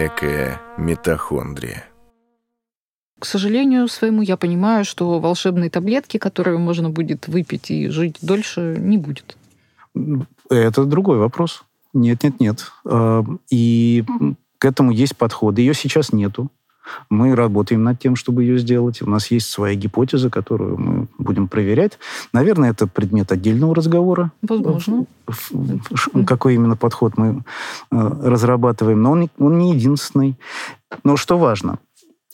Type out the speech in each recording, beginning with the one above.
Экая митохондрия. К сожалению своему, я понимаю, что волшебной таблетки, которую можно будет выпить и жить дольше, не будет. Это другой вопрос. Нет, нет, нет. А, и к этому есть подход. Ее сейчас нету. Мы работаем над тем, чтобы ее сделать. У нас есть своя гипотеза, которую мы будем проверять. Наверное, это предмет отдельного разговора. Возможно. Какой именно подход мы э, разрабатываем. Но он, он не единственный. Но что важно,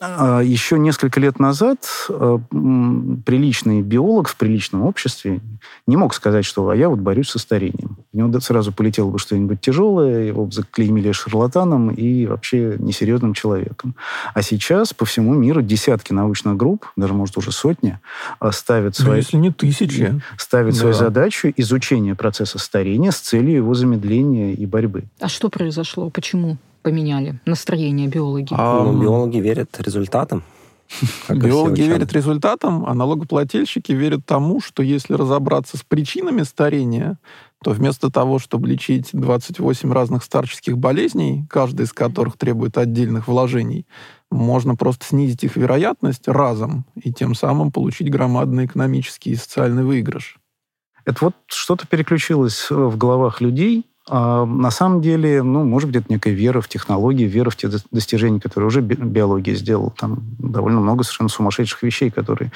Еще несколько лет назад э, приличный биолог в приличном обществе не мог сказать, что а я вот борюсь со старением. У него сразу полетело бы что-нибудь тяжелое, его бы заклеймили шарлатаном и вообще несерьезным человеком. А сейчас по всему миру десятки научных групп, даже, может, уже сотни, э, ставят свои... если не тысячи. Ставят да. свою задачу изучения процесса старения с целью его замедления и борьбы. А что произошло? Почему? Поменяли настроение биологи? А, ну, биологи верят результатам. Биологи верят результатам, а налогоплательщики верят тому, что если разобраться с причинами старения, то вместо того, чтобы лечить 28 разных старческих болезней, каждая из которых требует отдельных вложений, можно просто снизить их вероятность разом и тем самым получить громадный экономический и социальный выигрыш. Это вот что-то переключилось в головах людей, на самом деле, ну, может быть, это некая вера в технологии, вера в те достижения, которые уже биология сделала. Там довольно много совершенно сумасшедших вещей, которые,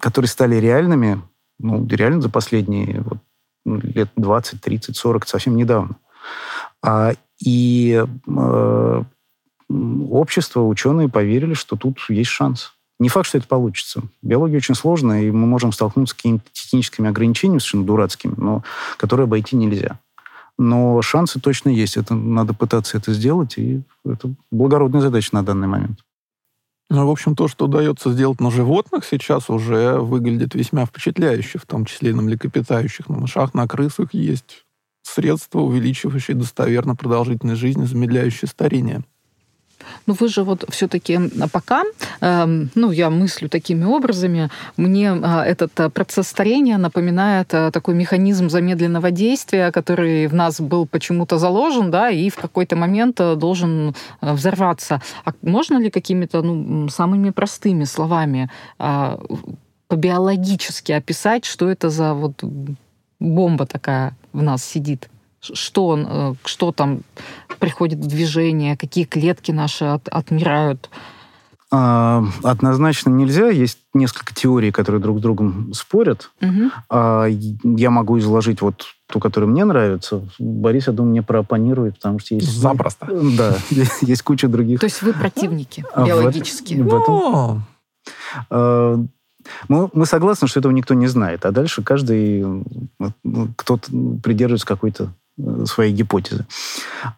которые стали реальными, ну, реально за последние вот, ну, лет 20, 30, 40, совсем недавно. А, и э, общество, ученые поверили, что тут есть шанс. Не факт, что это получится. Биология очень сложная, и мы можем столкнуться с какими-то техническими ограничениями, совершенно дурацкими, но которые обойти нельзя. Но шансы точно есть. Это надо пытаться это сделать, и это благородная задача на данный момент. Ну, в общем, то, что удается сделать на животных, сейчас уже выглядит весьма впечатляюще, в том числе и на млекопитающих. На мышах, на крысах есть средства, увеличивающие достоверно продолжительность жизни, замедляющие старение. Но вы же вот все-таки пока, э, ну, я мыслю такими образами, мне э, этот э, процесс старения напоминает такой механизм замедленного действия, который в нас был почему-то заложен, да, и в какой-то момент должен взорваться. А можно ли какими-то, ну, самыми простыми словами по-биологически описать, что это за вот бомба такая в нас сидит? Что, он, э, что там приходит в движение, какие клетки наши от, отмирают? А, однозначно нельзя. Есть несколько теорий, которые друг с другом спорят. Угу. А, я могу изложить вот ту, которая мне нравится. Борис, я думаю, мне проопонирует, потому что есть... Запросто. Да, есть куча других. То есть вы противники а биологические? В этом... А, мы, мы согласны, что этого никто не знает, а дальше каждый, кто-то придерживается какой-то Э, своей гипотезы.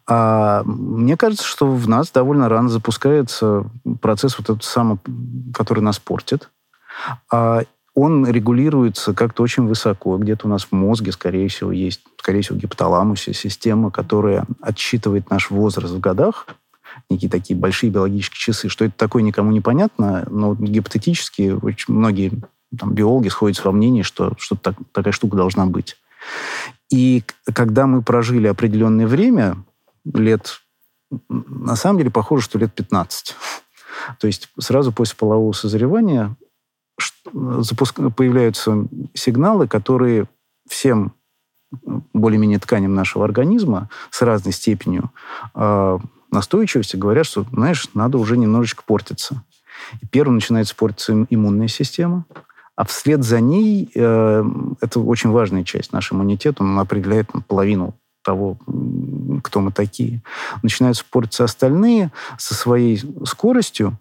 А мне кажется, что в нас довольно рано запускается процесс вот этот самый, который нас портит. А он регулируется как-то очень высоко. Где-то у нас в мозге, скорее всего, есть, скорее всего, в гипоталамусе система, которая отсчитывает наш возраст в годах, некие такие большие биологические часы. Что это такое, никому не понятно, но гипотетически очень многие там, биологи сходятся во мнении, что, что так, такая штука должна быть. И когда мы прожили определенное время, лет, на самом деле, похоже, что лет 15. То есть сразу после полового созревания запуск... появляются сигналы, которые всем более-менее тканям нашего организма с разной степенью э, настойчивости говорят, что, знаешь, надо уже немножечко портиться. И первым начинает портиться иммунная система, а вслед за ней, э, это очень важная часть, наш иммунитет, он определяет половину того, кто мы такие. Начинают спориться остальные со своей скоростью,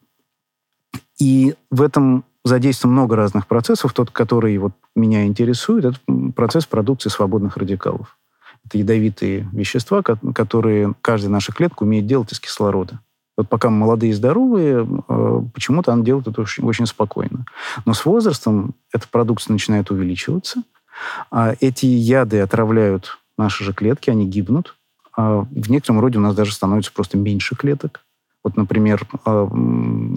и в этом задействовано много разных процессов. Тот, который вот меня интересует, это процесс продукции свободных радикалов. Это ядовитые вещества, которые каждая наша клетка умеет делать из кислорода. Вот пока молодые и здоровые, э, почему-то она делает это очень, очень спокойно. Но с возрастом эта продукция начинает увеличиваться. А эти яды отравляют наши же клетки, они гибнут. А в некотором роде у нас даже становится просто меньше клеток. Вот, например, э,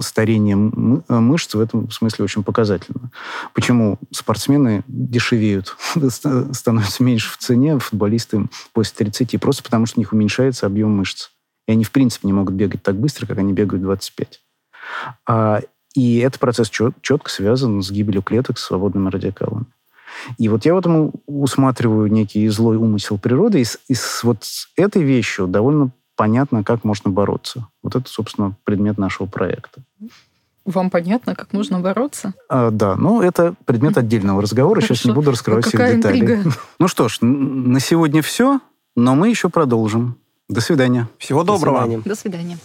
старение мышц в этом смысле очень показательно. Почему спортсмены дешевеют, становятся меньше в цене, футболисты после 30, просто потому что у них уменьшается объем мышц. И они, в принципе, не могут бегать так быстро, как они бегают 25. А, и этот процесс чет, четко связан с гибелью клеток с свободными радикалами. И вот я в этом усматриваю некий злой умысел природы, и с, и с вот с этой вещью довольно понятно, как можно бороться. Вот это, собственно, предмет нашего проекта. Вам понятно, как можно бороться? А, да, ну это предмет отдельного разговора. Хорошо. Сейчас не буду раскрывать а всех деталей. Интрига? Ну что ж, на сегодня все, но мы еще продолжим. До свидания. Всего доброго. До свидания. До свидания.